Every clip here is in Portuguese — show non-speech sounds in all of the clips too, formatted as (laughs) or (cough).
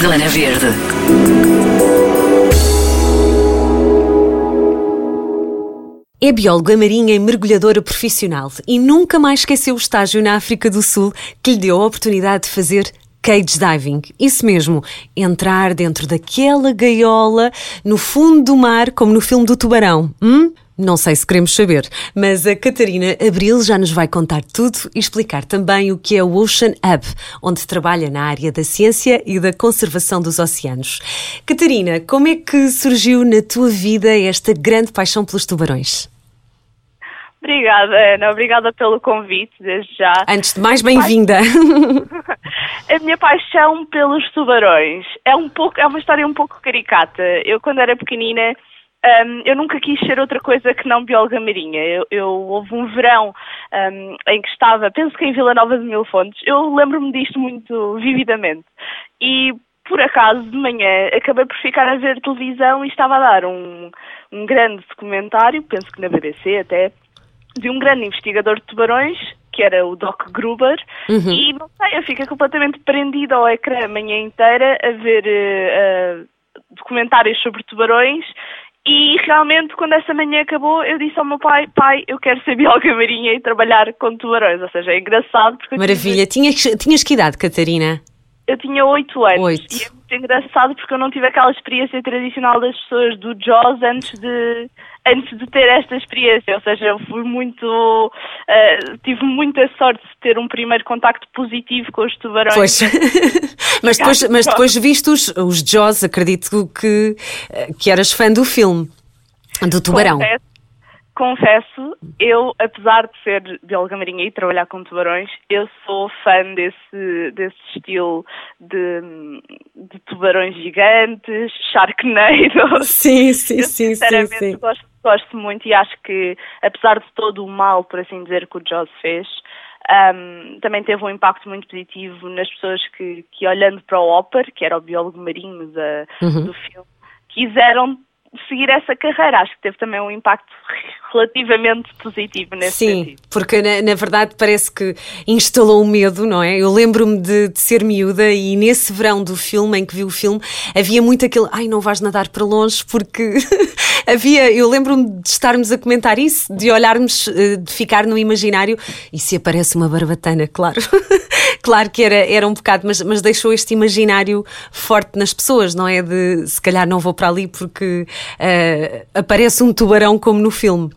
Zona Verde. É bióloga marinha e mergulhadora profissional e nunca mais esqueceu o estágio na África do Sul que lhe deu a oportunidade de fazer cage diving. Isso mesmo, entrar dentro daquela gaiola no fundo do mar, como no filme do tubarão. Hum? Não sei se queremos saber, mas a Catarina Abril já nos vai contar tudo e explicar também o que é o Ocean Hub, onde trabalha na área da ciência e da conservação dos oceanos. Catarina, como é que surgiu na tua vida esta grande paixão pelos tubarões? Obrigada, Ana. Obrigada pelo convite, desde já. Antes de mais, bem-vinda. (laughs) A minha paixão pelos tubarões é um pouco, é uma história um pouco caricata. Eu, quando era pequenina, um, eu nunca quis ser outra coisa que não bióloga marinha. Eu, eu houve um verão um, em que estava, penso que em Vila Nova de Mil Fontes, eu lembro-me disto muito vividamente. E por acaso de manhã acabei por ficar a ver televisão e estava a dar um, um grande documentário, penso que na BBC até, de um grande investigador de tubarões, que era o Doc Gruber, uhum. e não sei, eu fiquei completamente prendida ao ecrã a manhã inteira a ver uh, documentários sobre tubarões e realmente, quando essa manhã acabou, eu disse ao meu pai: Pai, eu quero ser bióloga (laughs) marinha e trabalhar com tubarões. Ou seja, é engraçado. Porque Maravilha. Tive... Tinhas, tinhas que idade, Catarina? Eu tinha 8 anos. 8. Engraçado porque eu não tive aquela experiência tradicional das pessoas do Jaws antes de, antes de ter esta experiência. Ou seja, eu fui muito. Uh, tive muita sorte de ter um primeiro contacto positivo com os tubarões. Pois. (laughs) mas, depois, mas depois viste os, os Jaws, acredito que, que eras fã do filme, do tubarão. Confesso confesso, eu, apesar de ser bióloga marinha e trabalhar com tubarões, eu sou fã desse, desse estilo de, de tubarões gigantes, Sharknado. (laughs) Sim, sim, eu, sim, sinceramente, sim, sim. Gosto, gosto muito e acho que, apesar de todo o mal, por assim dizer, que o Jaws fez, um, também teve um impacto muito positivo nas pessoas que, que olhando para o Hopper, que era o biólogo marinho da, uhum. do filme, quiseram seguir essa carreira. Acho que teve também um impacto relativamente positivo nesse Sim, sentido. porque na, na, verdade parece que instalou o medo, não é? Eu lembro-me de, de, ser miúda e nesse verão do filme, em que vi o filme, havia muito aquele, ai, não vais nadar para longe, porque (laughs) havia, eu lembro-me de estarmos a comentar isso, de olharmos, eh, de ficar no imaginário e se aparece uma barbatana, claro. (laughs) claro que era, era um bocado, mas, mas deixou este imaginário forte nas pessoas, não é? De se calhar não vou para ali porque uh, aparece um tubarão como no filme.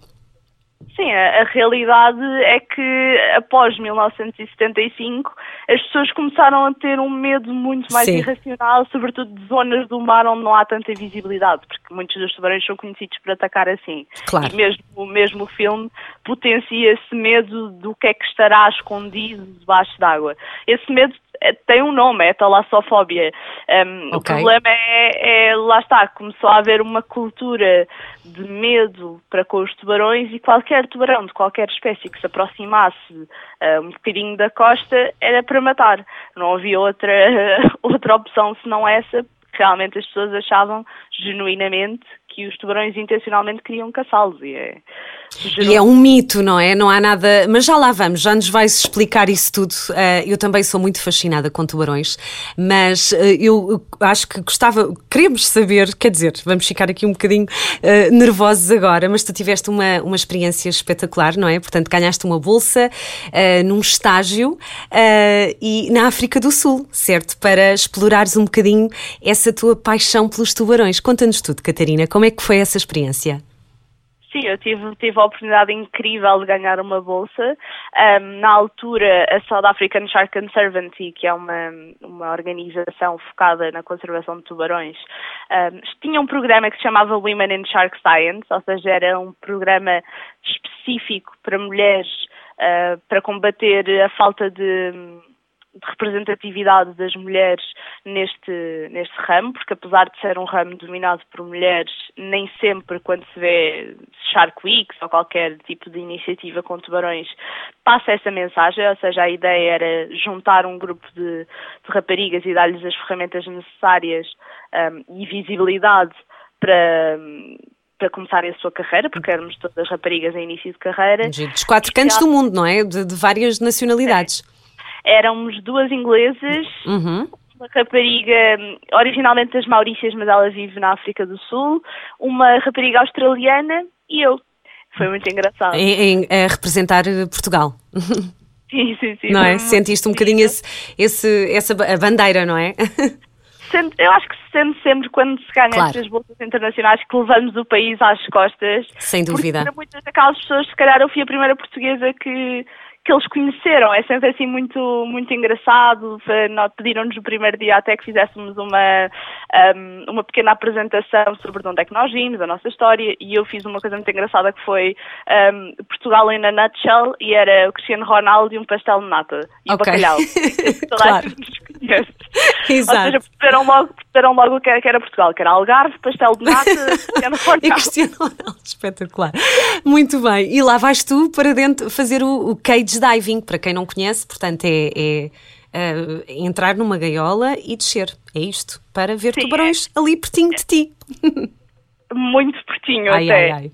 Sim, a, a, realidade é que após 1975 as pessoas começaram a ter um medo muito mais Sim. irracional, sobretudo de zonas do mar onde não há tanta visibilidade, porque muitos dos tubarões são conhecidos por atacar assim. Claro. E mesmo, mesmo o filme potencia esse medo do que é que estará escondido debaixo d'água. Esse medo tem um nome, é talassofobia. Um, okay. O problema é, é, lá está, começou a haver uma cultura de medo para com os tubarões e qualquer tubarão de qualquer espécie que se aproximasse uh, um bocadinho da costa era para matar. Não havia outra, (laughs) outra opção senão essa. Realmente as pessoas achavam genuinamente que os tubarões intencionalmente queriam caçá-los. E é, e é um mito, não é? Não há nada. Mas já lá vamos, já nos vais explicar isso tudo. Uh, eu também sou muito fascinada com tubarões, mas uh, eu acho que gostava, queremos saber, quer dizer, vamos ficar aqui um bocadinho uh, nervosos agora, mas tu tiveste uma, uma experiência espetacular, não é? Portanto, ganhaste uma bolsa num estágio e na África do Sul, certo? Para explorares um bocadinho essa tua paixão pelos tubarões. Conta-nos tudo, Catarina, como é que foi essa experiência? Sim, eu tive, tive a oportunidade incrível de ganhar uma bolsa. Um, na altura, a South African Shark Conservancy, que é uma, uma organização focada na conservação de tubarões, um, tinha um programa que se chamava Women in Shark Science, ou seja, era um programa específico para mulheres uh, para combater a falta de de representatividade das mulheres neste, neste ramo, porque apesar de ser um ramo dominado por mulheres, nem sempre quando se vê Shark Weeks ou qualquer tipo de iniciativa com tubarões passa essa mensagem, ou seja, a ideia era juntar um grupo de, de raparigas e dar-lhes as ferramentas necessárias um, e visibilidade para, para começarem a sua carreira, porque éramos todas raparigas em início de carreira. Dos quatro cantos do mundo, não é? De, de várias nacionalidades. É éramos duas inglesas, uhum. uma rapariga hum, originalmente das Maurícias, mas ela vive na África do Sul, uma rapariga australiana e eu. Foi muito engraçado. Em, a representar Portugal. (laughs) Sim, sim, sim. Não é? Sentiste um bocadinho esse, esse, essa a bandeira, não é? (laughs) Eu acho que se sente sempre quando se ganha Claro. estas bolsas internacionais que levamos o país às costas. Sem dúvida. Porque para muitas daquelas pessoas, se calhar eu fui a primeira portuguesa que, que eles conheceram. É sempre assim muito, muito engraçado. Pediram-nos no primeiro dia até que fizéssemos uma, um, uma pequena apresentação sobre de onde é que nós vimos, a nossa história, e eu fiz uma coisa muito engraçada que foi um, Portugal in a nutshell, e era o Cristiano Ronaldo e um pastel de nata. E Ok. o bacalhau. (laughs) Claro. Exato. Ou seja, perceberam logo, perceberam logo que era, Portugal, que era Algarve, pastel de nata, (laughs) Cristiano E Ronaldo. Cristiano Ronaldo, espetacular. Muito bem. E lá vais tu para dentro fazer o, o cage diving, para quem não conhece, portanto, é, é, eh, entrar numa gaiola e descer. É isto, para ver Sim, tubarões ali pertinho de ti. (laughs) Muito pertinho Ai, até. ai, ai.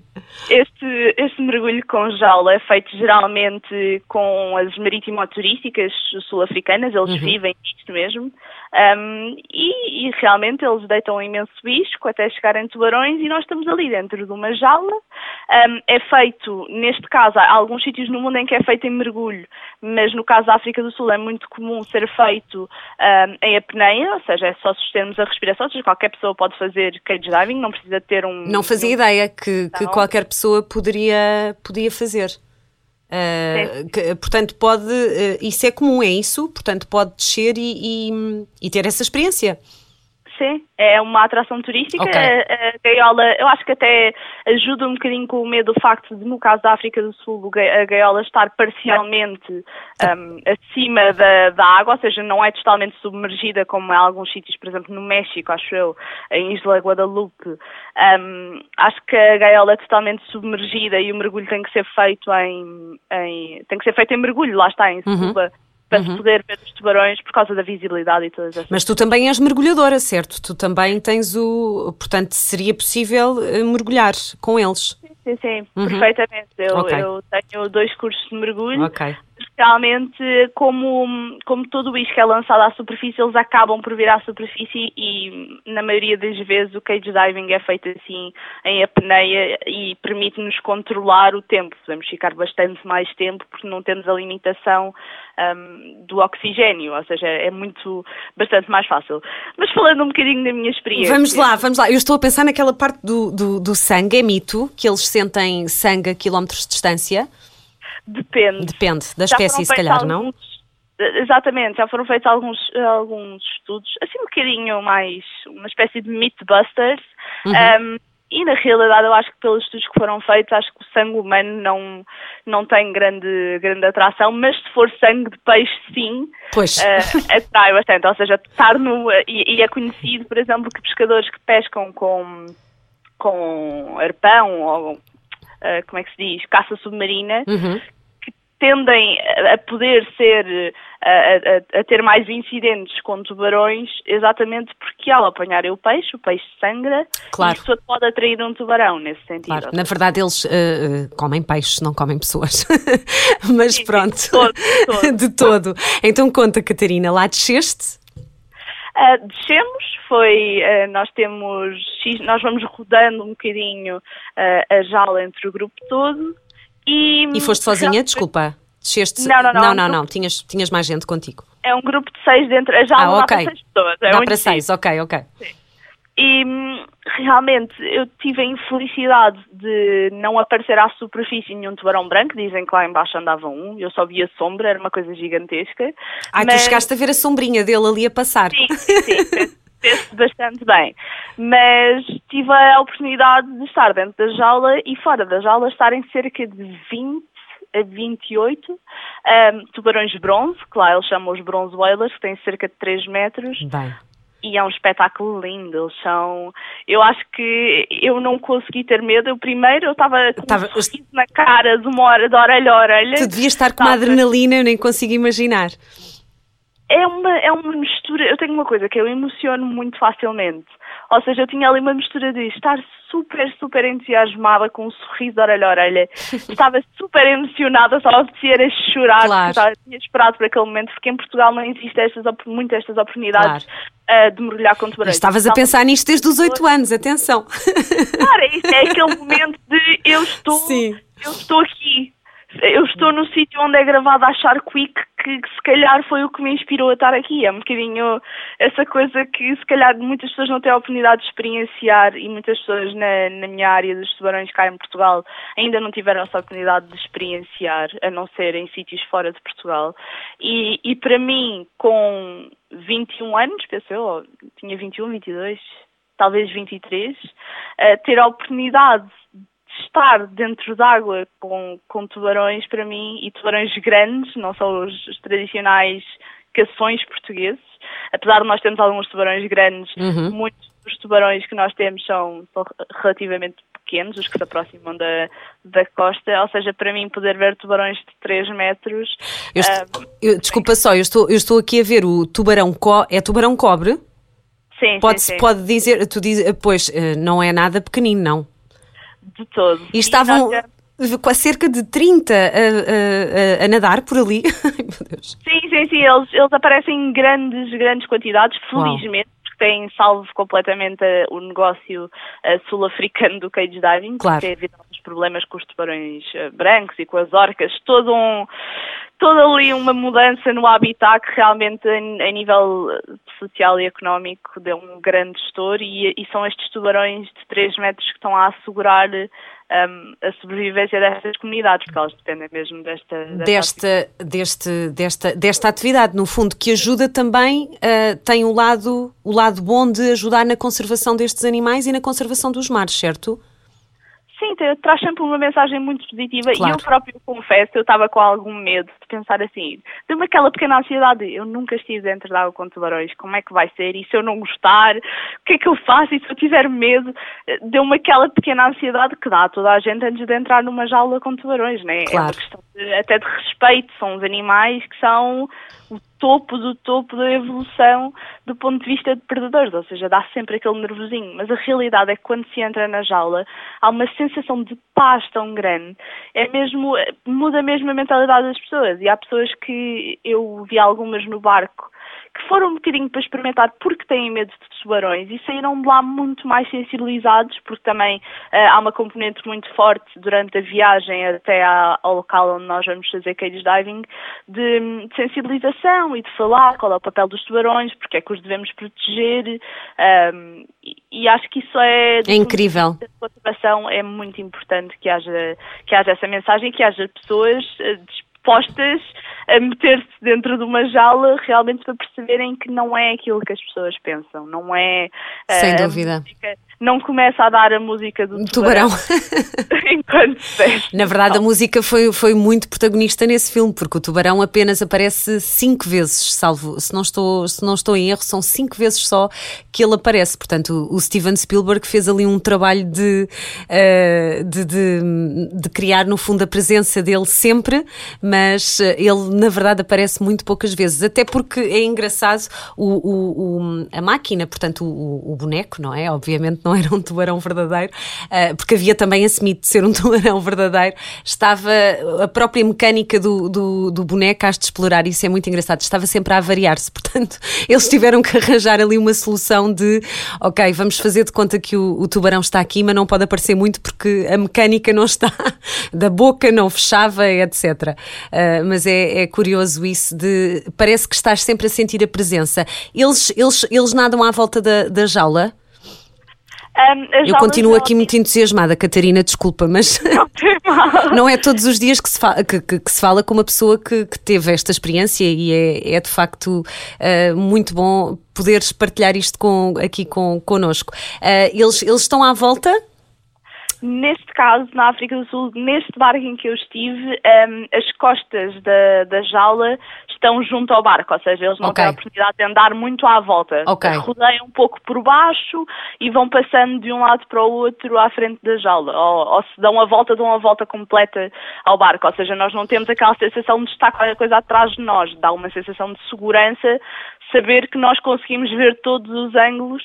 Este, este mergulho com jaula é feito geralmente com as marítimo-turísticas sul-africanas, eles Uhum. vivem isto mesmo, Um, e, e realmente eles deitam um imenso isco até chegarem tubarões e nós estamos ali dentro de uma jaula. Um, é feito, neste caso, há alguns sítios no mundo em que é feito em mergulho, mas no caso da África do Sul é muito comum ser feito um, em apneia, ou seja, é só sustermos a respiração, ou seja, qualquer pessoa pode fazer cage diving, não precisa ter um... Não fazia ideia que, que qualquer pessoa poderia, podia fazer. Uh, que, portanto, pode. uh, isso é comum, é isso? Portanto, pode descer e, e- e ter essa experiência. Sim, é uma atração turística. Ok. A, a gaiola, eu acho que até ajuda um bocadinho com o medo do facto de, no caso da África do Sul, a gaiola estar parcialmente um, acima da, da água, ou seja, não é totalmente submergida como em alguns sítios, por exemplo, no México, acho eu, em Isla Guadalupe. Um, acho que a gaiola é totalmente submergida e o mergulho tem que ser feito em, em- tem que ser feito em mergulho, lá está, em scuba. Para se poder ver os tubarões por causa da visibilidade e todas essas Mas tu também és mergulhadora, certo? Tu também tens o. Portanto, seria possível uh, mergulhar com eles. Sim, sim, perfeitamente. Eu, Uhum. Ok. eu tenho dois cursos de mergulho. Ok. Realmente, como, como todo o isco é lançado à superfície, eles acabam por vir à superfície e, na maioria das vezes, o cage diving é feito assim, em apneia e permite-nos controlar o tempo. Podemos ficar bastante mais tempo porque não temos a limitação hum, do oxigênio, ou seja, é muito, bastante mais fácil. Mas falando um bocadinho da minha experiência... Vamos lá, vamos lá. Eu estou a pensar naquela parte do, do, do sangue, é mito, que eles sentem sangue a quilómetros de distância. Depende. Depende da Já espécie, se calhar, feitos não? alguns- Exatamente, já foram feitos alguns, alguns estudos, assim um bocadinho mais, uma espécie de mythbusters, Uhum. um, e na realidade eu acho que pelos estudos que foram feitos, acho que o sangue humano não, não tem grande, grande atração, mas se for sangue de peixe, sim, Pois. uh, (laughs) atrai bastante, ou seja, estar no, e, e é conhecido, por exemplo, que pescadores que pescam com, com arpão ou, uh, como é que se diz, caça submarina, Uhum. Tendem a- poder ser, a, a- a ter mais incidentes com tubarões, exatamente porque ao apanharem o peixe, o peixe sangra, Claro. e isso pode atrair um tubarão nesse sentido. Claro, na verdade eles uh, uh, comem peixes, não comem pessoas. (laughs) Mas Sim, pronto. de todo, de todo. (laughs) De todo. Então conta, Catarina, lá desceste? Ah, descemos, foi, ah, nós temos, nós vamos rodando um bocadinho ah, a jaula entre o grupo todo e... E foste sozinha, realmente desculpa. Desceste? Não, não, não, Não, um não, não. Tinhas, tinhas mais gente contigo. É um grupo de seis dentro, jaula Ah, dá para seis pessoas. É Dá para seis, ok, ok. E hum, realmente eu tive a infelicidade de não aparecer à superfície nenhum tubarão branco. Dizem que lá embaixo andava um, eu só via sombra, era uma coisa gigantesca. Ah, Mas- tu chegaste a ver a sombrinha dele ali a passar. Sim, sim, sim, (laughs) fez-se bastante bem. Mas tive a oportunidade de estar dentro da jaula e fora da jaula estarem cerca de 20 a 28 hum, tubarões bronze, que lá eles chamam os bronze whalers, que têm cerca de 3 metros. Bem. E é um espetáculo lindo. Eles são. Eu acho que eu não consegui ter medo. Eu primeiro eu estava com Tava- um sorriso na cara de uma hora, de orelha a orelha. Tu devias estar com uma adrenalina, eu nem consigo imaginar. É uma, é uma mistura. Eu tenho uma coisa que eu emociono muito facilmente. Ou seja, eu tinha ali uma mistura de estar super, super entusiasmada, com um sorriso de orelha a orelha. (laughs) Estava super emocionada, só oferecer a chorar, claro. porque tinha esperado por aquele momento, porque em Portugal não existem estas, muito estas oportunidades claro. uh, de mergulhar com tubarões. Estavas a pensar nisto desde os 8 anos, atenção. Claro, é isso é aquele momento de eu (laughs) estou, Sim. eu estou aqui, eu estou no sítio onde é gravado a Shark Week, que, que, se calhar foi o que me inspirou a estar aqui. É um bocadinho essa coisa que se calhar muitas pessoas não têm a oportunidade de experienciar e muitas pessoas na, na minha área dos tubarões cá em Portugal ainda não tiveram essa oportunidade de experienciar, a não ser em sítios fora de Portugal. E, e para mim, com 21 anos, penso eu, tinha 21, 22, talvez 23, uh, ter a oportunidade estar dentro d'água com, com tubarões, para mim, e tubarões grandes, não são os, os tradicionais cações portugueses, apesar de nós termos alguns tubarões grandes, uhum. muitos dos tubarões que nós temos são, são, relativamente pequenos, os que se aproximam da, da costa, ou seja, para mim poder ver tubarões de 3 metros... Eu estou, um, eu, desculpa só, eu estou, eu estou aqui a ver o tubarão, co, é tubarão cobre? Sim, pode, sim, sim. Pode dizer, tu diz, pois, eh, não é nada pequenino, não? De todo. E estavam com cerca de 30 a, a, a, nadar por ali. (laughs) Ai, meu Deus. Sim, sim, sim. Eles, eles aparecem em grandes, grandes quantidades, felizmente. Uau. Porque têm salvo completamente eh, o negócio uh, sul-africano do cage diving, claro. que tem alguns problemas com os tubarões uh, brancos e com as orcas, todo um, toda ali uma mudança no habitat que realmente em, nível social e económico deu um grande gestor e, e, são estes tubarões de 3 metros que estão a assegurar um, a sobrevivência destas comunidades, porque elas dependem mesmo desta... Desta, deste, desta, desta atividade, no fundo, que ajuda também, uh, tem o lado, o lado bom de ajudar na conservação destes animais e na conservação dos mares, certo? Sim, traz sempre uma mensagem muito positiva claro. e eu próprio confesso, eu estava com algum medo de pensar assim, deu-me aquela pequena ansiedade, eu nunca estive dentro de água com tubarões, como é que vai ser? E se eu não gostar, o que é que eu faço? E se eu tiver medo? Deu-me aquela pequena ansiedade que dá a toda a gente antes de entrar numa jaula com tubarões, né? Claro. É uma questão de, até de respeito, são os animais que são o topo do topo da evolução do ponto de vista de predadores, ou seja, dá sempre aquele nervosinho, mas a realidade é que quando se entra na jaula há uma sensação de paz tão grande, é mesmo, muda mesmo a mentalidade das pessoas, e há pessoas que eu vi algumas no barco que foram um bocadinho para experimentar porque têm medo de tubarões e saíram de lá muito mais sensibilizados, porque também uh, há uma componente muito forte durante a viagem até ao local onde nós vamos fazer cage diving, de, de, sensibilização e de falar qual é o papel dos tubarões, porque é que os devemos proteger, um, e, e, acho que isso é... É incrível. A motivação é muito importante que haja, que haja essa mensagem, que haja pessoas uh, dispostas a meter-se dentro de uma jaula realmente para perceberem que não é aquilo que as pessoas pensam, não é. Sem uh, dúvida. Música, não começa a dar a música do tubarão, tubarão. (laughs) enquanto se Na verdade, a música foi, foi muito protagonista nesse filme, porque o tubarão apenas aparece cinco vezes, salvo, se não estou, se não estou em erro, são cinco vezes só que ele aparece. Portanto, o Steven Spielberg fez ali um trabalho de, uh, de, de, de, criar, no fundo, a presença dele sempre, mas eh, ele, na verdade, aparece muito poucas vezes. Até porque é engraçado o, o, o a máquina, portanto, o, o boneco, não é? Obviamente, não (laughs) era um tubarão verdadeiro, uh, porque havia também esse mito de ser um (laughs) tubarão verdadeiro, estava a própria mecânica do, do, do boneco a de explorar, isso é muito engraçado, estava sempre a avariar-se, (laughs) portanto, eles tiveram que arranjar ali uma solução de, ok, vamos fazer de conta que o, o tubarão está aqui, mas não pode aparecer muito porque a mecânica não está, da boca não fechava, etc. Uh, mas é, é curioso isso de, parece que estás sempre a sentir a presença. Eles, eles, eles nadam à volta da, da jaula? Um, eu continuo aqui muito entusiasmada, Catarina, desculpa, mas (laughs) não, (laughs) não é todos os dias que se fala, que, que, que se fala com uma pessoa que, que, teve esta experiência e é, é de facto uh, muito bom poderes partilhar isto com, aqui com, connosco. Uh, eles, eles estão à volta? Neste caso, na África do Sul, neste barco em que eu estive, um, as costas da, da jaula estão junto ao barco, ou seja, eles não okay. têm a oportunidade de andar muito à volta. Okay. Rodeiam um pouco por baixo e vão passando de um lado para o outro à frente da jaula. Ou, ou se dão a volta, dão a volta completa ao barco. Ou seja, nós não temos aquela sensação de estar qualquer coisa atrás de nós. Dá uma sensação de segurança saber que nós conseguimos ver todos os ângulos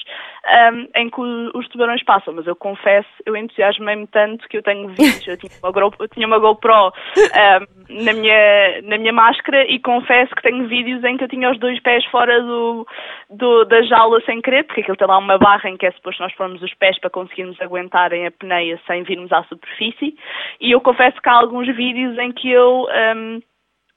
um, em que os tubarões passam. Mas eu confesso, eu entusiasmei-me tanto que eu tenho vídeos, eu tinha uma, GoPro, tinha uma GoPro um, na, minha, na minha máscara e confesso que tenho vídeos em que eu tinha os dois pés fora do, do da jaula sem querer, porque aquilo tem lá uma barra em que é suposto nós formos os pés para conseguirmos aguentar em apneia sem virmos à superfície. E eu confesso que há alguns vídeos em que eu. Um,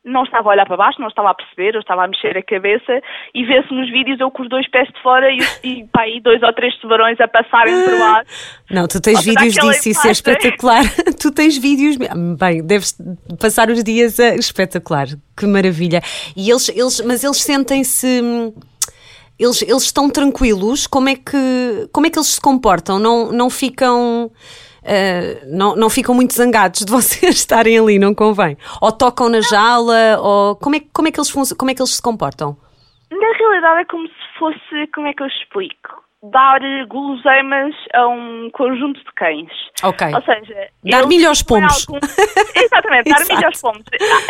não estava a olhar para baixo, não estava a perceber, eu estava a mexer a cabeça e vê-se nos vídeos eu com os dois pés de fora e, e pá, aí dois ou três tubarões a passarem por lá. Não, tu tens vídeos disso, isso é espetacular. (laughs) tu tens vídeos, bem, deves passar os dias a... espetacular, que maravilha. E eles, eles mas eles sentem-se eles, eles estão tranquilos, como é que como é que eles se comportam? Não não ficam Uh, não, não ficam muito zangados de (laughs) vocês estarem ali, não convém? Ou tocam na jaula, ou como é, como é, que, eles como é que eles se comportam? Na realidade é como se fosse, como é que eu explico? Dar guloseimas a um conjunto de cães. Ok. Ou seja, dar milho aos pomos. Algum... (laughs) Exatamente, dar milho aos pomos.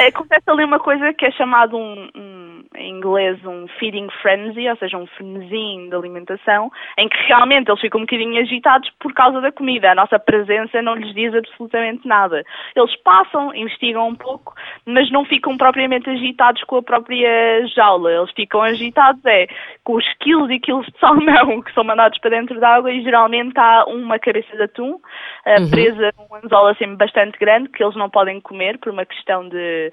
Acontece ali uma coisa que é chamado um, um em inglês um feeding frenzy, ou seja, um frenesim de alimentação, em que realmente eles ficam um bocadinho agitados por causa da comida. A nossa presença não lhes diz absolutamente nada. Eles passam, investigam um pouco, mas não ficam propriamente agitados com a própria jaula. Eles ficam agitados é com os quilos e quilos de salmão (laughs) que são mandados para dentro da água e geralmente há uma cabeça de atum uh, uhum. presa num anzol assim bastante grande que eles não podem comer por uma questão de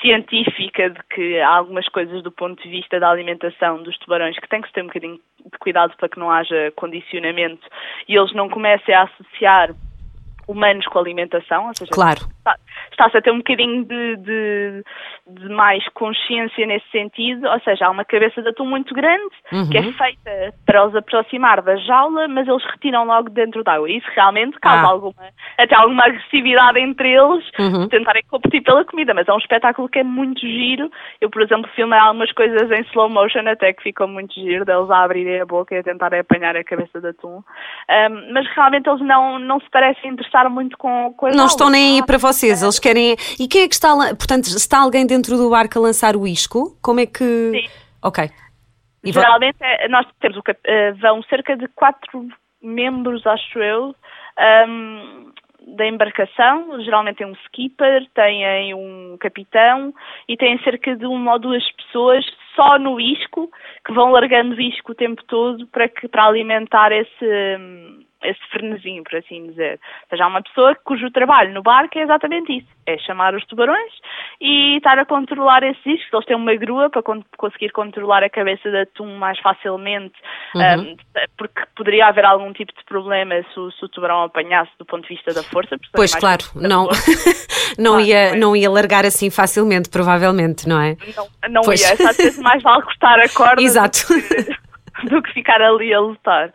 científica de que há algumas coisas do ponto de vista da alimentação dos tubarões que tem que se ter um bocadinho de cuidado para que não haja condicionamento e eles não comecem a associar humanos com alimentação, ou seja, claro. Está, está-se a ter um bocadinho de, de, de, mais consciência nesse sentido, ou seja, há uma cabeça de atum muito grande uhum. que é uhum. feita para os aproximar da jaula, mas eles retiram logo dentro da água. Isso realmente causa ah. alguma, até alguma agressividade entre eles, uhum. tentarem competir pela comida, mas é um espetáculo que é muito giro. Eu, por exemplo, filmei algumas coisas em slow motion até que ficou muito giro, deles a abrirem a boca e a tentarem apanhar a cabeça de atum. Um, mas realmente eles não, não se parecem interessar muito com, com Não jaula. estão nem aí para vocês, eles querem. E quem é que está lá? Portanto, está alguém dentro do barco a lançar o isco? Como é que. Sim. Ok. E Geralmente é, nós temos o, uh, vão cerca de quatro membros, acho eu, um, da embarcação. Geralmente tem um skipper, têm um capitão e têm cerca de uma ou duas pessoas só no isco que vão largando o isco o tempo todo para, que, para alimentar esse. Esse frenesinho, por assim dizer. Ou seja, há uma pessoa cujo trabalho no barco é exatamente isso, é chamar os tubarões e estar a controlar esses discos. Eles têm uma grua para conseguir controlar a cabeça de atum mais facilmente, uhum. um, porque poderia haver algum tipo de problema se o, se o tubarão apanhasse do ponto de vista da força. Pois, claro, não, (laughs) não, claro, ia, não ia largar assim facilmente, provavelmente, não é? Não, não pois. ia, às vezes mais vale cortar a corda (laughs) Exato. (laughs) Do, que, ficar ali a lutar.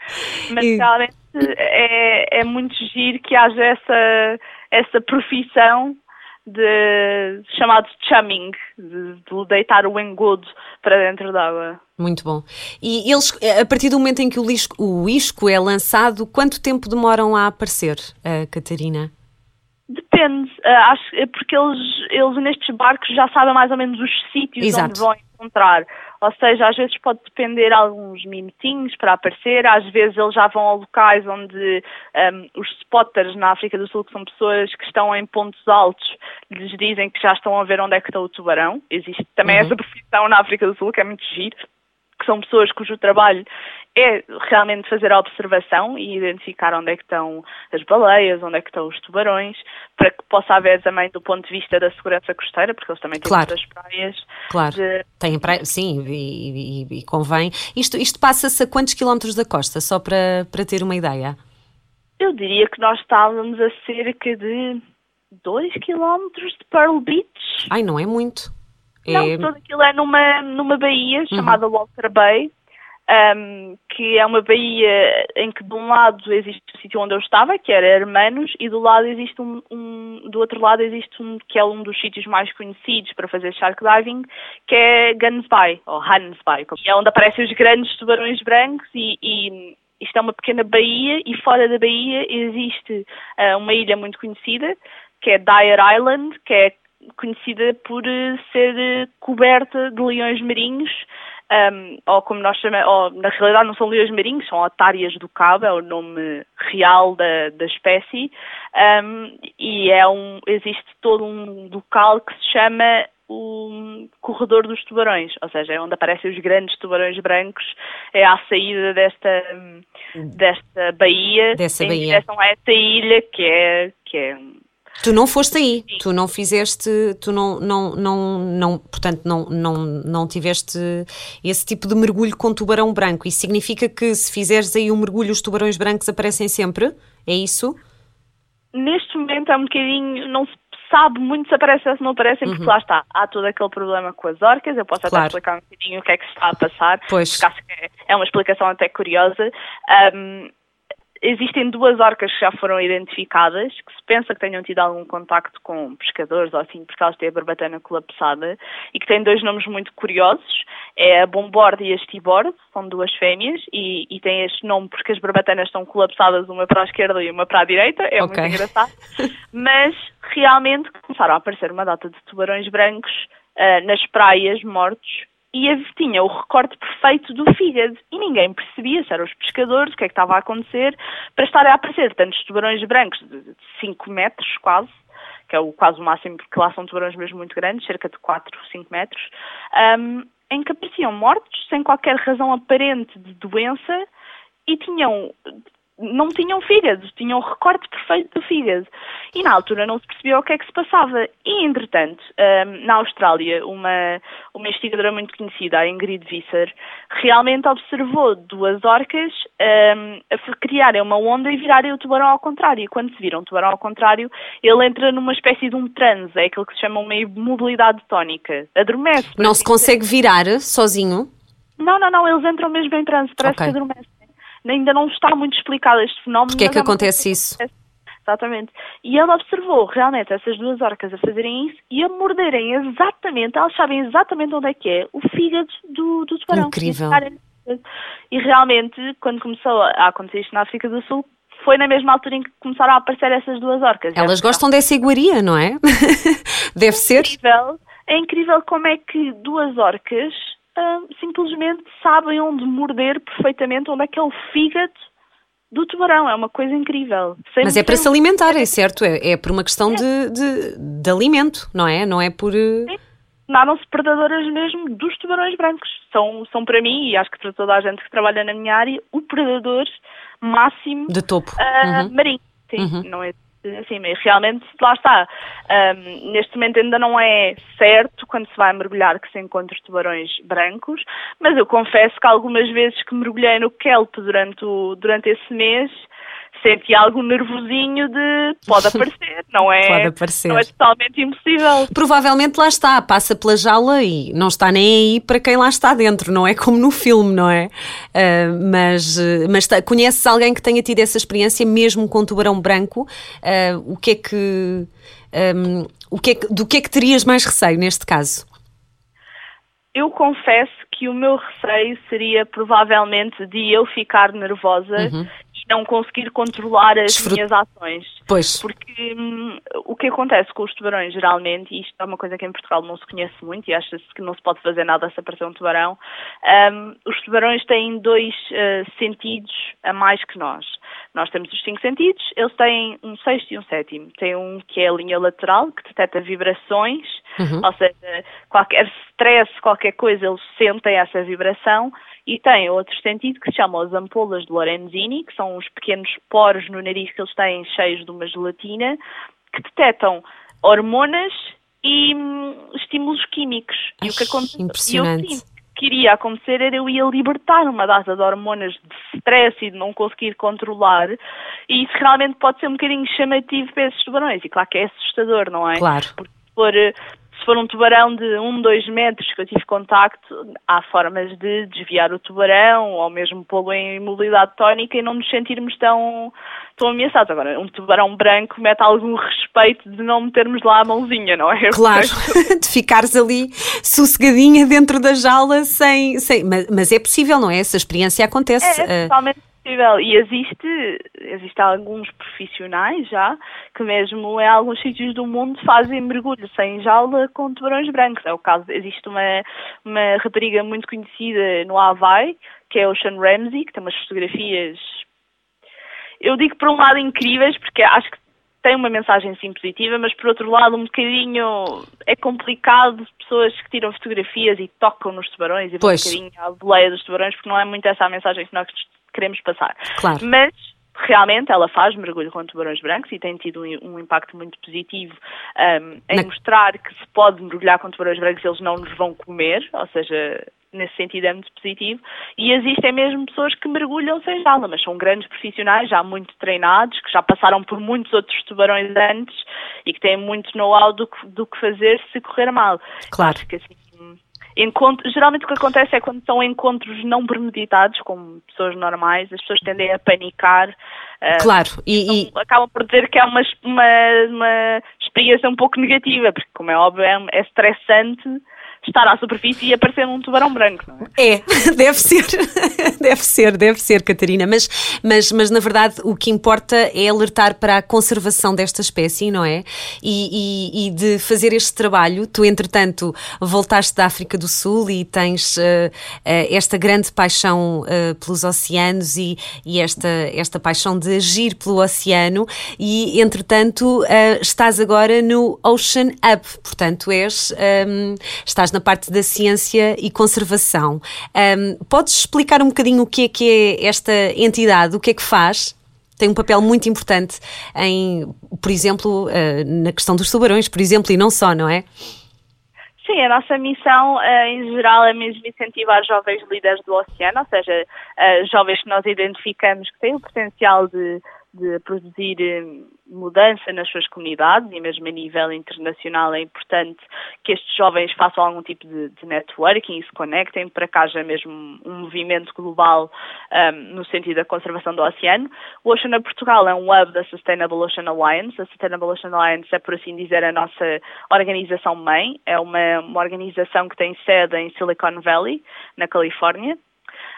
Mas e... realmente é, é muito giro que haja essa, essa profissão de chamado chumming, de, de, deitar o engodo para dentro d'água. Muito bom. E eles, a partir do momento em que o, lisco, o isco é lançado, quanto tempo demoram a aparecer, uh, Catarina? Depende, uh, acho, porque eles, eles nestes barcos já sabem mais ou menos os sítios Exato. onde vão encontrar. Ou seja, às vezes pode depender alguns minutinhos para aparecer, às vezes eles já vão a locais onde um, os spotters na África do Sul, que são pessoas que estão em pontos altos, lhes dizem que já estão a ver onde é que está o tubarão. Existe também uhum. essa profissão na África do Sul, que é muito giro que são pessoas cujo trabalho é realmente fazer a observação e identificar onde é que estão as baleias, onde é que estão os tubarões, para que possa haver também do ponto de vista da segurança costeira, porque eles também têm claro. muitas praias. Claro, de... têm praia, sim, e, e, e convém. Isto, isto passa-se a quantos quilómetros da costa, só para, para ter uma ideia? Eu diria que nós estávamos a cerca de 2 quilómetros de Pearl Beach. Ai, não é muito. Não, é... tudo aquilo é numa, numa baía uhum. chamada Walker Bay, um, que é uma baía em que de um lado existe o sítio onde eu estava, que era Hermanos, e do lado existe um, um, do outro lado existe um que é um dos sítios mais conhecidos para fazer shark diving, que é Guns Bay, ou Hans Bay, que é onde aparecem os grandes tubarões brancos e, e isto é uma pequena baía e fora da baía existe uh, uma ilha muito conhecida que é Dyer Island, que é conhecida por eh, ser eh, coberta de leões marinhos um, ou como nós chamamos, ou, na realidade não são leões marinhos, são otárias do cabo, é o nome real da, da espécie, um, e é um, existe todo um local que se chama o corredor dos tubarões, ou seja, é onde aparecem os grandes tubarões brancos, é à saída desta, desta baía, Dessa em baía. direção a essa ilha que é, que é Tu não foste aí, tu não fizeste, tu não, não, não, não portanto, não, não, não tiveste esse tipo de mergulho com tubarão branco. Isso significa que se fizeres aí um mergulho, os tubarões brancos aparecem sempre? É isso? neste momento é um bocadinho, não se sabe muito se aparecem ou se não aparecem, porque lá está, há todo aquele problema com as orcas, eu posso Uhum. Claro. até explicar um bocadinho o que é que se está a passar, Pois. porque acho que é- é uma explicação até curiosa. Um, existem duas orcas que já foram identificadas, que se pensa que tenham tido algum contacto com pescadores ou assim, porque elas têm a barbatana colapsada, e que têm dois nomes muito curiosos, é a Bombord e a Stibord, são duas fêmeas, e, e têm este nome porque as barbatanas estão colapsadas uma para a esquerda e uma para a direita, é Ok. muito engraçado, (laughs) mas realmente começaram a aparecer uma data de tubarões brancos ah, nas praias mortos e tinha o recorte perfeito do fígado. E ninguém percebia se eram os pescadores, o que é que estava a acontecer para estarem a aparecer tantos tubarões brancos de 5 metros quase, que é o, quase o máximo, porque lá são tubarões mesmo muito grandes, cerca de 4, 5 metros, ahm, em que apareciam mortos sem qualquer razão aparente de doença e tinham não tinham fígado, tinham o recorte perfeito do fígado. E na altura não se percebia o que é que se passava. E, entretanto, hum, na Austrália, uma, uma investigadora muito conhecida, a Ingrid Visser, realmente observou duas orcas hum, a criarem uma onda e virarem o tubarão ao contrário. E quando se viram o tubarão ao contrário, ele entra numa espécie de um transe, é aquilo que se chama uma imobilidade tónica. Adormece. Não se consegue virar sozinho? Não, não, não, eles entram mesmo em transe, parece Ok. que adormecem. Ainda não está muito explicado este fenómeno. Porquê é que é acontece isso? acontece. Exatamente. E ele observou realmente essas duas orcas a fazerem isso e a morderem exatamente, elas sabem exatamente onde é que é, o fígado do, do tubarão. Incrível. E realmente, quando começou a acontecer isto na África do Sul, foi na mesma altura em que começaram a aparecer essas duas orcas. Elas É gostam dessa iguaria, não é? (laughs) Deve ser. incrível, é incrível como é que duas orcas ah, simplesmente sabem onde morder perfeitamente, onde é que é o fígado do tubarão. É uma coisa incrível. Sem- Mas é para sem- se alimentarem, certo? É, é por uma questão de, de, de alimento, não é? Não é por. eh, tornaram-se predadoras mesmo dos tubarões brancos. São, são para mim, e acho que para toda a gente que trabalha na minha área, o predador máximo de topo. ah, Uhum. marinho. Sim, não é assim, mas realmente lá está. Ahm, neste momento ainda não é certo quando se vai mergulhar que se encontre tubarões brancos, mas eu confesso que algumas vezes que mergulhei no kelp durante, o, durante esse mês senti algum nervosinho de pode aparecer, não é? (laughs) Pode aparecer. Não é totalmente impossível. Provavelmente lá está, passa pela jaula e não está nem aí para quem lá está dentro, não é como no filme, não é? Ah, mas mas conheces alguém que tenha tido essa experiência mesmo com tubarão branco? Ah, o que é que. ahm, o que é que- do que é que terias mais receio neste caso? Eu confesso que o meu receio seria provavelmente de eu ficar nervosa e não conseguir controlar as Desfrut- minhas ações. Pois. Porque hum, o que acontece com os tubarões, geralmente, e isto é uma coisa que em Portugal não se conhece muito e acha-se que não se pode fazer nada se aparecer um tubarão, hum, os tubarões têm dois eh, sentidos a mais que nós. Nós temos os cinco sentidos, eles têm um sexto e um sétimo. Tem um que é a linha lateral, que detecta vibrações, ou seja, qualquer stress, qualquer coisa, eles sentem essa vibração. E tem outro sentido que se chama as ampolas de Lorenzini, que são os pequenos poros no nariz que eles têm cheios de uma gelatina, que detectam hormonas e hum, estímulos químicos. e o que Ai, acontece? impressionante. E eu sinto que iria acontecer era eu ia libertar uma data de hormonas de stress e de não conseguir controlar, e isso realmente pode ser um bocadinho chamativo para esses tubarões. E claro que é assustador, não é? Claro. Porque se for, eh, se for um tubarão de 1, 2 metros que eu tive contacto, há formas de desviar o tubarão ou mesmo pô-lo em imobilidade tónica e não nos sentirmos tão, tão ameaçados. Agora, um tubarão branco mete algum respeito de não metermos lá a mãozinha, não é? Claro, (laughs) de ficares ali sossegadinha dentro da jaula sem. sem mas, mas é possível, não é? Essa experiência acontece. É, é totalmente possível. E existe, existe alguns profissionais já que mesmo em alguns sítios do mundo fazem mergulho sem jaula com tubarões brancos. É o caso, existe uma, uma rapariga muito conhecida no Havaí, que é a Ocean Ramsey, que tem umas fotografias eu digo por um lado incríveis, porque acho que tem uma mensagem sim positiva, mas por outro lado um bocadinho é complicado pessoas que tiram fotografias e tocam nos tubarões e vão um bocadinho à boleia dos tubarões, porque não é muito essa a mensagem que nós queremos passar. Claro. Mas realmente ela faz mergulho com tubarões brancos e tem tido um, um impacto muito positivo um, em Na... mostrar que se pode mergulhar com tubarões brancos e eles não nos vão comer, ou seja, nesse sentido é muito positivo. E existem mesmo pessoas que mergulham sem jaula, mas são grandes profissionais, já muito treinados, que já passaram por muitos outros tubarões antes e que têm muito know-how do, do, que fazer se correr mal. Claro. que, assim, encontro, geralmente o que acontece é quando são encontros não premeditados, com pessoas normais, as pessoas tendem a panicar. Uh, claro, e, então, e, acabam por dizer que é uma, uma, uma experiência um pouco negativa, porque, como é óbvio, é, é estressante estar à superfície e aparecer um tubarão branco, não é? É, (laughs) deve ser, (laughs) deve ser, deve ser, Catarina. Mas, mas, mas na verdade o que importa é alertar para a conservação desta espécie, não é? E, e, e de fazer este trabalho. Tu, entretanto, voltaste da África do Sul e tens uh, uh, esta grande paixão uh, pelos oceanos e, e esta, esta paixão de agir pelo oceano. E, entretanto, estás agora no Ocean Up, portanto, és, um, ehm, estás na parte da ciência e conservação. Um, podes explicar um bocadinho o que é que é esta entidade, o que é que faz? Tem um papel muito importante em, por exemplo, uh, na questão dos tubarões, por exemplo, e não só, não é? Sim, a nossa missão uh, em geral é mesmo incentivar jovens líderes do oceano, ou seja, uh, jovens que nós identificamos que têm o potencial de de produzir mudança nas suas comunidades e mesmo a nível internacional é importante que estes jovens façam algum tipo de, de networking e se conectem para que haja mesmo um movimento global um, no sentido da conservação do oceano. O Ocean Portugal é um hub da Sustainable Ocean Alliance. A Sustainable Ocean Alliance é, por assim dizer, a nossa organização-mãe. É uma, uma organização que tem sede em Silicon Valley, na Califórnia.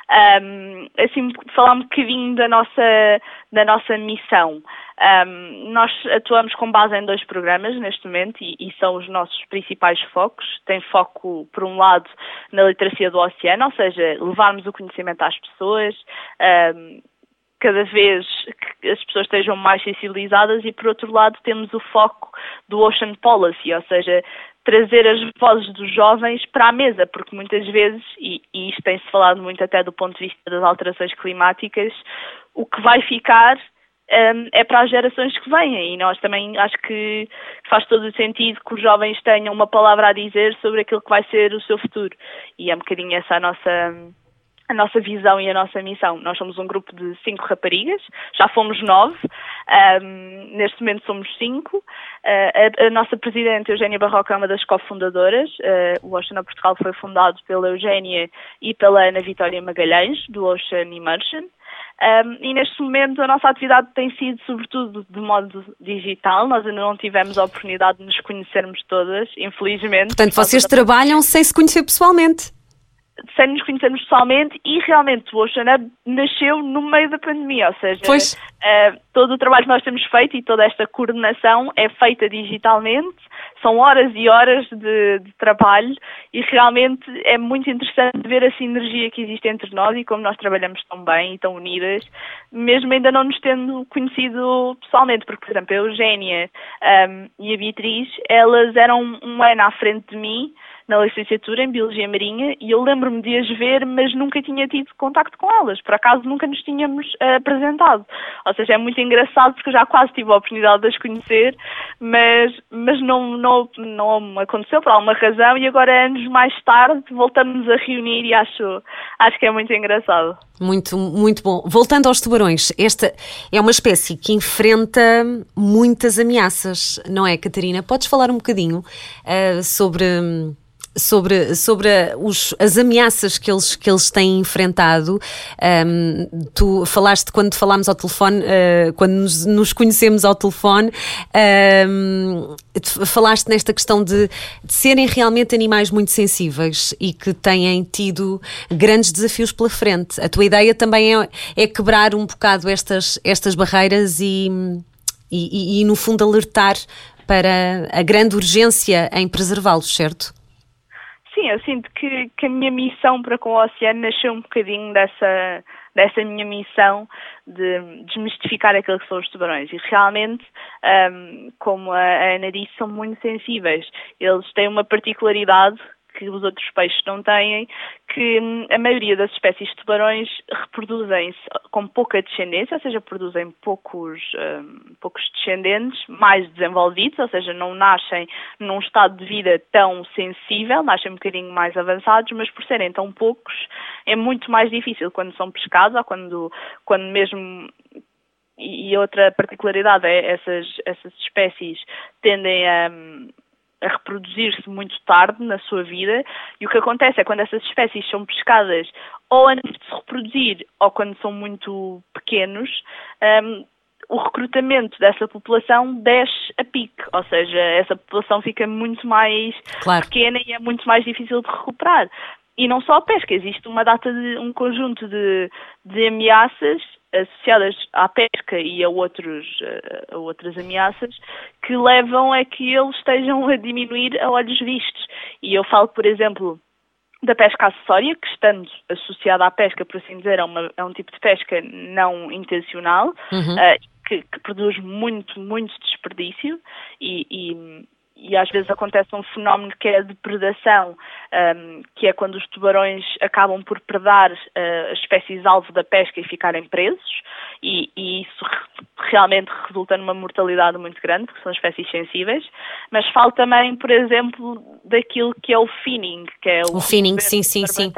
Um, assim, falar um bocadinho da nossa, da nossa missão. Um, nós atuamos com base em dois programas neste momento e, e, são os nossos principais focos. Tem foco, por um lado, na literacia do oceano, ou seja, levarmos o conhecimento às pessoas. Um, cada vez que as pessoas estejam mais sensibilizadas e por outro lado temos o foco do Ocean Policy, ou seja, trazer as vozes dos jovens para a mesa, porque muitas vezes, e, e isto tem-se falado muito até do ponto de vista das alterações climáticas, o que vai ficar um, é para as gerações que vêm e nós também acho que faz todo o sentido que os jovens tenham uma palavra a dizer sobre aquilo que vai ser o seu futuro e é um bocadinho essa a nossa a nossa visão e a nossa missão. Nós somos um grupo de cinco raparigas, já fomos nove, um, neste momento somos cinco. Uh, a, a, nossa presidente, Eugénia Barroca, é uma das cofundadoras. Uh, o Ocean Portugal foi fundado pela Eugénia e pela Ana Vitória Magalhães, do Ocean Immersion. Um, e neste momento a nossa atividade tem sido sobretudo de modo digital, nós ainda não tivemos a oportunidade de nos conhecermos todas, infelizmente. Portanto, vocês trabalham sem se conhecer pessoalmente? Sem nos conhecermos pessoalmente e realmente o Ocean Hub nasceu no meio da pandemia, ou seja, uh, todo o trabalho que nós temos feito e toda esta coordenação é feita digitalmente, são horas e horas de, de, trabalho e realmente é muito interessante ver a sinergia que existe entre nós e como nós trabalhamos tão bem e tão unidas, mesmo ainda não nos tendo conhecido pessoalmente, porque, por exemplo, a Eugénia um, e a Beatriz, elas eram um ano à frente de mim, na licenciatura em Biologia Marinha e eu lembro-me de as ver, mas nunca tinha tido contacto com elas. Por acaso nunca nos tínhamos uh, apresentado. Ou seja, é muito engraçado porque eu já quase tive a oportunidade de as conhecer, mas, mas não, não, não aconteceu por alguma razão e agora, anos mais tarde, voltamos a reunir e acho, acho que é muito engraçado. Muito, muito bom. Voltando aos tubarões, esta é uma espécie que enfrenta muitas ameaças, não é, Catarina? Podes falar um bocadinho uh, sobre sobre, sobre os, as ameaças que eles, que eles têm enfrentado. Um, tu falaste quando falámos ao telefone, uh, quando nos, nos, conhecemos ao telefone, um, falaste nesta questão de, de, serem realmente animais muito sensíveis e que têm tido grandes desafios pela frente. A tua ideia também é, é quebrar um bocado estas, estas barreiras e, e, e, e no fundo, alertar para a grande urgência em preservá-los, certo? Sim, eu sinto que, que a minha missão para com o oceano nasceu um bocadinho dessa, dessa minha missão de desmistificar aquilo que são os tubarões. E realmente, um, como a Ana disse, são muito sensíveis. Eles têm uma particularidade que os outros peixes não têm, que hum, a maioria das espécies de tubarões reproduzem-se com pouca descendência, ou seja, produzem poucos, um, poucos descendentes mais desenvolvidos, ou seja, não nascem num estado de vida tão sensível, nascem um bocadinho mais avançados, mas por serem tão poucos, é muito mais difícil quando são pescados ou quando, quando mesmo e outra particularidade é essas, essas espécies tendem a hum, a reproduzir-se muito tarde na sua vida e o que acontece é quando essas espécies são pescadas ou antes de se reproduzir ou quando são muito pequenos, um, o recrutamento dessa população desce a pique, ou seja, essa população fica muito mais claro. pequena e é muito mais difícil de recuperar. E não só a pesca, existe uma data de um conjunto de, de ameaças associadas à pesca e a, outros, a outras ameaças que levam a que eles estejam a diminuir a olhos vistos. E eu falo, por exemplo, da pesca acessória, que estando associada à pesca, por assim dizer, é, uma, é um tipo de pesca não intencional, uhum. uh, que, que, produz muito, muito desperdício e, e e às vezes acontece um fenómeno que é a depredação, um, que é quando os tubarões acabam por predar uh, as espécies alvo da pesca e ficarem presos, e, e, isso realmente resulta numa mortalidade muito grande, porque são espécies sensíveis. Mas falo também, por exemplo, daquilo que é o finning, que é o. O finning, sim, sim, sim.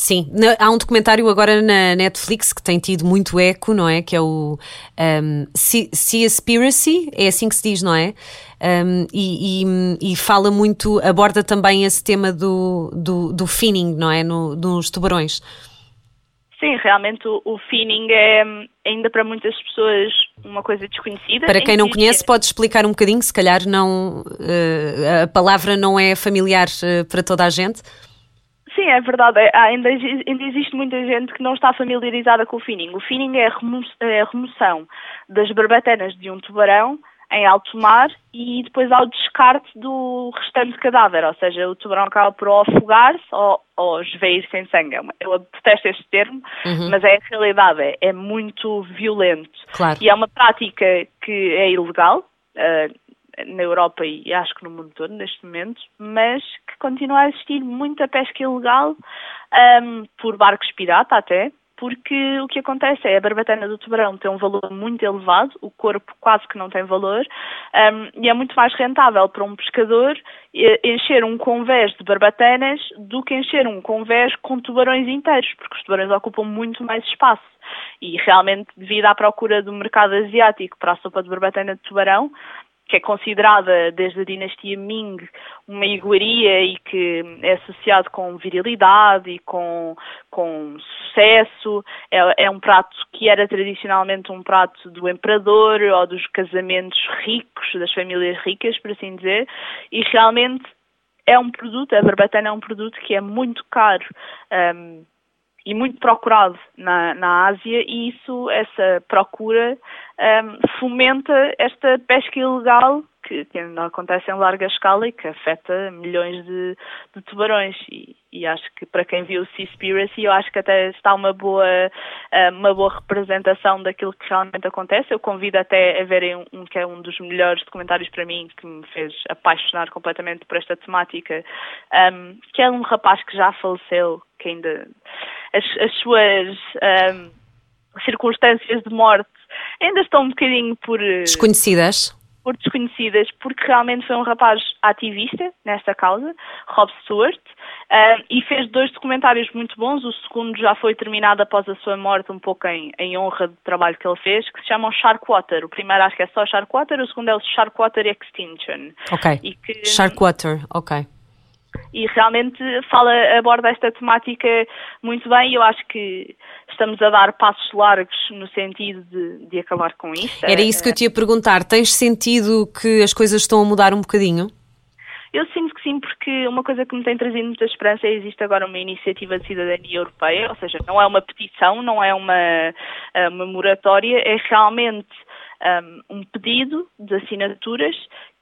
Sim, há um documentário agora na Netflix que tem tido muito eco, não é? Que é o um, Seaspiracy, é assim que se diz, não é? Um, e, e, e, fala muito, aborda também esse tema do, do, do finning, não é? No, nos tubarões. Sim, realmente o, o finning é ainda para muitas pessoas uma coisa desconhecida. Para quem não conhece, pode explicar um bocadinho, se calhar não, uh, a palavra não é familiar uh, para toda a gente. Sim, é verdade. É, ainda, ainda existe muita gente que não está familiarizada com o finning. O finning é a, é a remoção das barbatanas de um tubarão em alto mar e depois ao descarte do restante cadáver, ou seja, o tubarão acaba por afogar-se ou, ou esveir sem sangue. É eu detesto este termo, uhum. mas é a realidade, é, é muito violento. Claro. E é uma prática que é ilegal, uh, na Europa e acho que no mundo todo neste momento, mas que continua a existir muita pesca ilegal um, por barcos pirata até, porque o que acontece é a barbatana do tubarão tem um valor muito elevado, o corpo quase que não tem valor, um, e é muito mais rentável para um pescador encher um convés de barbatanas do que encher um convés com tubarões inteiros, porque os tubarões ocupam muito mais espaço. E realmente, devido à procura do mercado asiático para a sopa de barbatana de tubarão, que é considerada desde a dinastia Ming uma iguaria e que é associado com virilidade e com, com sucesso. É, é um prato que era tradicionalmente um prato do imperador ou dos casamentos ricos, das famílias ricas, por assim dizer, e realmente é um produto, a barbatana é um produto que é muito caro. Um, e muito procurado na, na Ásia e isso, essa procura um, fomenta esta pesca ilegal que, que acontece em larga escala e que afeta milhões de, de tubarões e, e, acho que para quem viu o Seaspiracy eu acho que até está uma boa hum, uma boa representação daquilo que realmente acontece. Eu convido até a verem um, que é um dos melhores documentários para mim que me fez apaixonar completamente por esta temática, um, que é um rapaz que já faleceu, que ainda as, as suas um, circunstâncias de morte ainda estão um bocadinho por. Eh, desconhecidas? Por desconhecidas, porque realmente foi um rapaz ativista nesta causa, Rob Stewart, uh, e fez dois documentários muito bons. O segundo já foi terminado após a sua morte, um pouco em, em honra do trabalho que ele fez, que se chamam Sharkwater. O primeiro acho que é só Sharkwater, o segundo é o Sharkwater Extinction. Ok. Que, Sharkwater, ok e realmente fala, aborda esta temática muito bem e eu acho que estamos a dar passos largos no sentido de, de acabar com isto. Era isso que eu te ia perguntar. Tens sentido que as coisas estão a mudar um bocadinho? Eu sinto que sim, porque uma coisa que me tem trazido muita esperança é que existe agora uma iniciativa de cidadania europeia, ou seja, não é uma petição, não é uma, eh, uma moratória, é realmente um, ehm, um pedido de assinaturas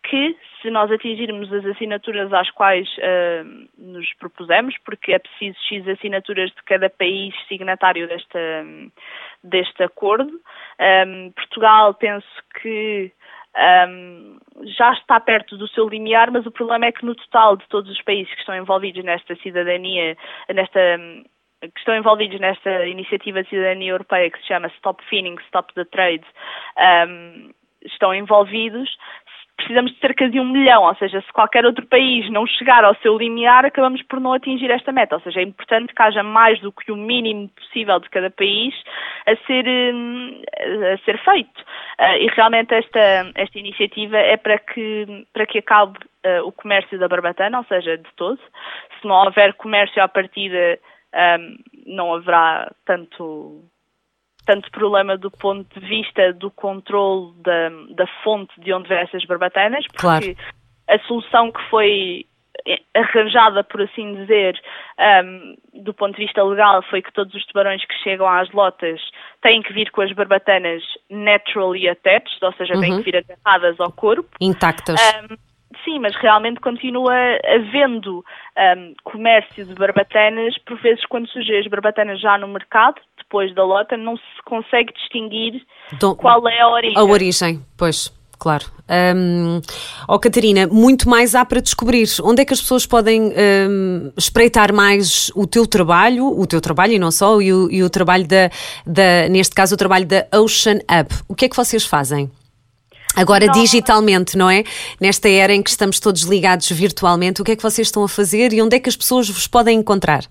que, se nós atingirmos as assinaturas às quais uh, nos propusemos, porque é preciso X assinaturas de cada país signatário desta, deste acordo, um, ehm, Portugal penso que um, já está perto do seu limiar, mas o problema é que no total de todos os países que estão envolvidos nesta cidadania, nesta que estão envolvidos nesta iniciativa de cidadania europeia que se chama Stop Finning, Stop the Trade, um, estão envolvidos, precisamos de cerca de um milhão, ou seja, se qualquer outro país não chegar ao seu limiar, acabamos por não atingir esta meta. Ou seja, é importante que haja mais do que o mínimo possível de cada país a ser, hum, a ser feito. Ah, e realmente esta, esta iniciativa é para que, para que acabe uh, o comércio da barbatana, ou seja, de todo. Se não houver comércio à partida, um, não haverá tanto tanto problema do ponto de vista do controle da, da fonte de onde vêm essas barbatanas, porque claro. a solução que foi arranjada, por assim dizer, um, do ponto de vista legal, foi que todos os tubarões que chegam às lotas têm que vir com as barbatanas naturally attached, ou seja, uhum. têm que vir agarradas ao corpo. Intactas. Um, sim, mas realmente continua havendo um, comércio de barbatanas, por vezes quando surgem as barbatanas já no mercado, depois da lota, não se consegue distinguir então, qual é a origem. A origem, pois. Claro. Um, oh, Catarina, muito mais há para descobrir. Onde é que as pessoas podem um, espreitar mais o teu trabalho, o teu trabalho e não só, e o, e o trabalho da, da, neste caso, o trabalho da Ocean Up? O que é que vocês fazem? Agora, não. digitalmente, não é? Nesta era em que estamos todos ligados virtualmente, o que é que vocês estão a fazer e onde é que as pessoas vos podem encontrar?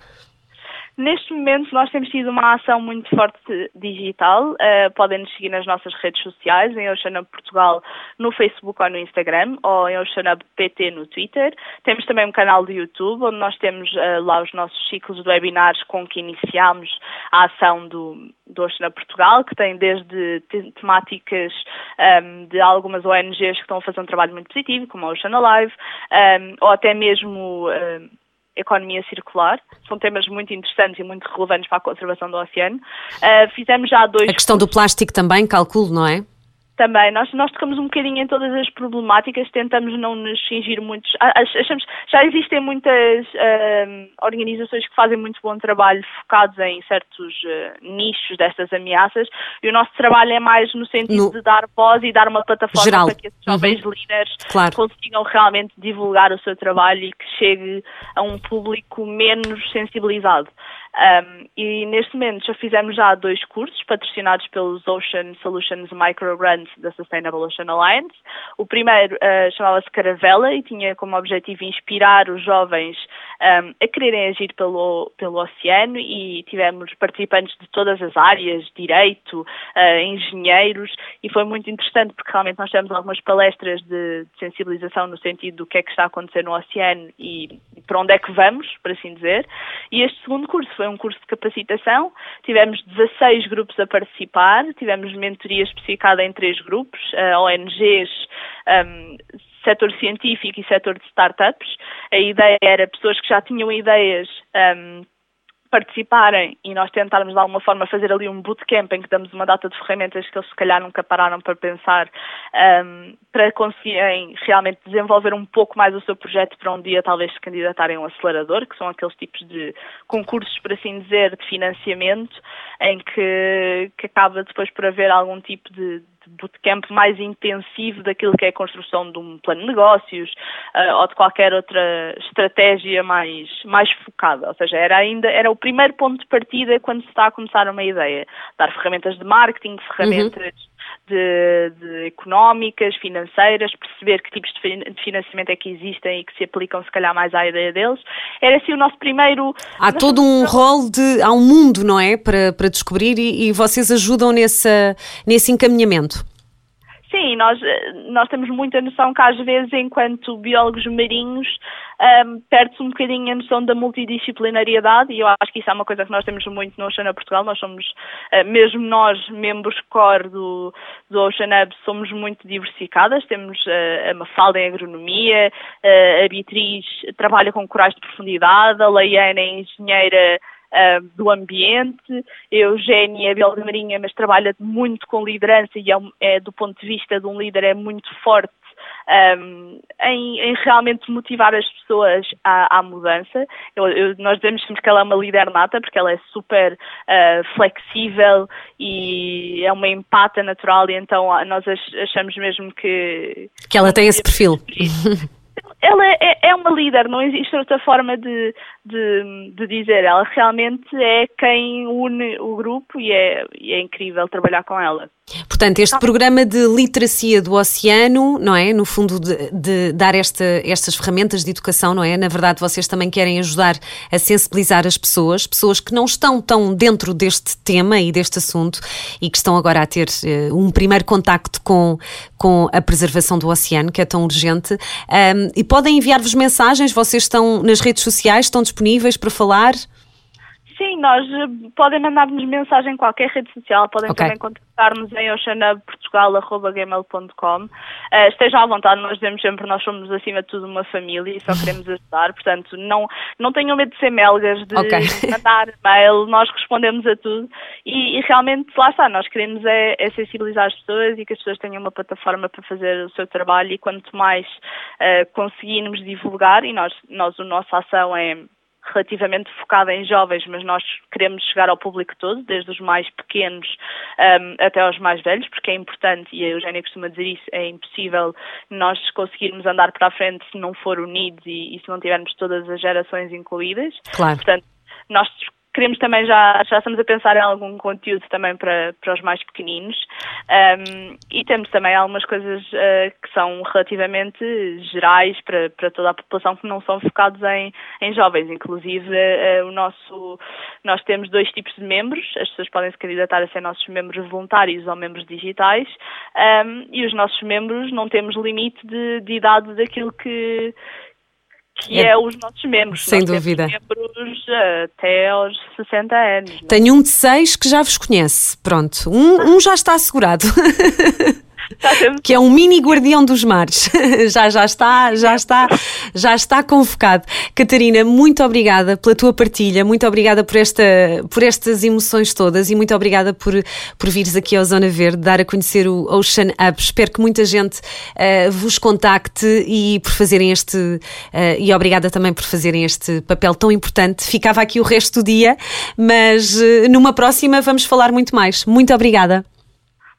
Neste momento nós temos tido uma ação muito forte digital. Uh, podem nos seguir nas nossas redes sociais, em Oceanab Portugal no Facebook ou no Instagram, ou em Oceanab PT no Twitter. Temos também um canal de YouTube, onde nós temos uh, lá os nossos ciclos de webinars com que iniciámos a ação do, do Oceanab Portugal, que tem desde temáticas um, ehm, de algumas ONGs que estão a fazer um trabalho muito positivo, como a Ocean Alive, um, ehm, ou até mesmo... Ehm, economia circular. São temas muito interessantes e muito relevantes para a conservação do oceano. Uh, fizemos já dois. A questão cursos. do plástico também, calculo, não é? Também. Nós, nós tocamos um bocadinho em todas as problemáticas, tentamos não nos fingir muitos. Achamos, já existem muitas uh, organizações que fazem muito bom trabalho focados em certos uh, nichos destas ameaças e o nosso trabalho é mais no sentido no... de dar voz e dar uma plataforma Geral. para que esses jovens uhum. líderes claro. consigam realmente divulgar o seu trabalho e que chegue a um público menos sensibilizado. Um, e neste momento já fizemos já dois cursos patrocinados pelos Ocean Solutions Micro Grants da Sustainable Ocean Alliance. O primeiro uh, chamava-se Caravela e tinha como objetivo inspirar os jovens um, a quererem agir pelo, pelo oceano e tivemos participantes de todas as áreas, direito, uh, engenheiros e foi muito interessante porque realmente nós tivemos algumas palestras de, de sensibilização no sentido do que é que está a acontecer no oceano e, e para onde é que vamos, por assim dizer. E este segundo curso foi um curso de capacitação, tivemos 16 grupos a participar, tivemos mentoria especificada em três grupos, uh, ONGs, um, setor científico e setor de startups. A ideia era pessoas que já tinham ideias um, participarem e nós tentarmos de alguma forma fazer ali um bootcamp em que damos uma data de ferramentas que eles se calhar nunca pararam para pensar um, para conseguirem realmente desenvolver um pouco mais o seu projeto para um dia talvez se candidatarem a um acelerador, que são aqueles tipos de concursos, por assim dizer, de financiamento, em que, que acaba depois por haver algum tipo de, bootcamp mais intensivo daquilo que é a construção de um plano de negócios uh, ou de qualquer outra estratégia mais, mais focada. Ou seja, era ainda era o primeiro ponto de partida quando se está a começar uma ideia. Dar ferramentas de marketing, ferramentas uhum. De, de, económicas, financeiras, perceber que tipos de financiamento é que existem e que se aplicam se calhar mais à ideia deles. Era assim o nosso primeiro. Há todo um rol de. há um mundo, não é? Para, para descobrir e, e vocês ajudam nesse, nesse encaminhamento. Sim, nós, nós temos muita noção que às vezes, enquanto biólogos marinhos, um, perde-se um bocadinho a noção da multidisciplinariedade e eu acho que isso é uma coisa que nós temos muito no Oceana Portugal. Nós somos, uh, mesmo nós, membros core do, do Ocean Hub, somos muito diversificadas. Temos uh, a Mafalda em agronomia, uh, a Beatriz trabalha com corais de profundidade, a Leiana é engenheira Uh, do ambiente. Eugénia é bióloga marinha, mas trabalha muito com liderança e é, é, do ponto de vista de um líder é muito forte um, em, em, realmente motivar as pessoas à, à mudança. Eu, eu, nós dizemos sempre que ela é uma líder nata, porque ela é super uh, flexível e é uma empata natural, e então nós achamos mesmo que. Que ela tem esse perfil. ela é, é, uma líder, não existe outra forma de, de, de, dizer. Ela realmente é quem une o grupo e é, e é incrível trabalhar com ela. Portanto, este programa de literacia do oceano, não é? No fundo, de, de, dar esta, estas ferramentas de educação, não é? Na verdade, vocês também querem ajudar a sensibilizar as pessoas, pessoas que não estão tão dentro deste tema e deste assunto e que estão agora a ter uh, um primeiro contacto com, com a preservação do oceano, que é tão urgente. Um, e podem enviar-vos mensagens, vocês estão nas redes sociais, estão disponíveis para falar? Sim, nós eh, podem mandar-nos mensagem em qualquer rede social, podem okay. também contactar-nos em oceanabportugal.gmail.com uh, eh, Estejam à vontade, nós dizemos sempre nós somos acima de tudo uma família e só (laughs) queremos ajudar, portanto não, não tenham medo de ser melgas, de okay. mandar mail, nós respondemos a tudo e, e, realmente lá está, nós queremos é, é, sensibilizar as pessoas e que as pessoas tenham uma plataforma para fazer o seu trabalho e quanto mais uh, conseguirmos divulgar e nós, nós a nossa ação é relativamente focada em jovens, mas nós queremos chegar ao público todo, desde os mais pequenos um, até aos mais velhos, porque é importante, e a Eugénia costuma dizer isso, é impossível nós conseguirmos andar para a frente se não for unidos e, e se não tivermos todas as gerações incluídas. Claro. Portanto, nós queremos também já, já estamos a pensar em algum conteúdo também para, para os mais pequeninos. Um, e temos também algumas coisas uh, que são relativamente gerais para, para toda a população que não são focados em, em jovens, inclusive uh, o nosso, nós temos dois tipos de membros, as pessoas podem se candidatar a ser nossos membros voluntários ou membros digitais. Um, e os nossos membros não temos limite de, de idade daquilo que que é, é, os nossos membros. Sem Nós dúvida. membros até aos 60 anos. É? Tenho um de seis que já vos conhece. Pronto, um, um já está assegurado. (laughs) que é um mini guardião dos mares. (laughs) já, já está, já está, já está convocado. Catarina, muito obrigada pela tua partilha, muito obrigada por, esta, por estas emoções todas e muito obrigada por, por vires aqui ao Zona Verde, dar a conhecer o Ocean Up. Espero que muita gente uh, vos contacte e por fazerem este, uh, e obrigada também por fazerem este papel tão importante. Ficava aqui o resto do dia, mas uh, numa próxima vamos falar muito mais. Muito obrigada.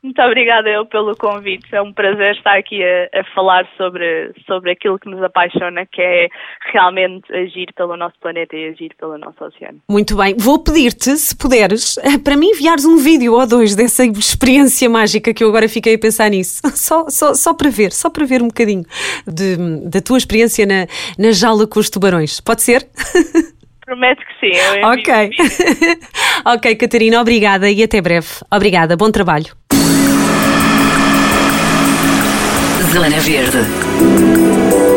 Muito obrigada eu pelo convite. É um prazer estar aqui a, a, falar sobre, sobre aquilo que nos apaixona, que é realmente agir pelo nosso planeta e agir pelo nosso oceano. Muito bem. Vou pedir-te, se puderes, eh, para mim enviares um vídeo ou dois dessa experiência mágica que eu agora fiquei a pensar nisso. (laughs) Só, só, só para ver, só para ver um bocadinho de, da tua experiência na, na jaula com os tubarões. Pode ser? (laughs) Prometo que sim. ok. (laughs) ok, Catarina, obrigada e até breve. Obrigada, bom trabalho. Zona Verde.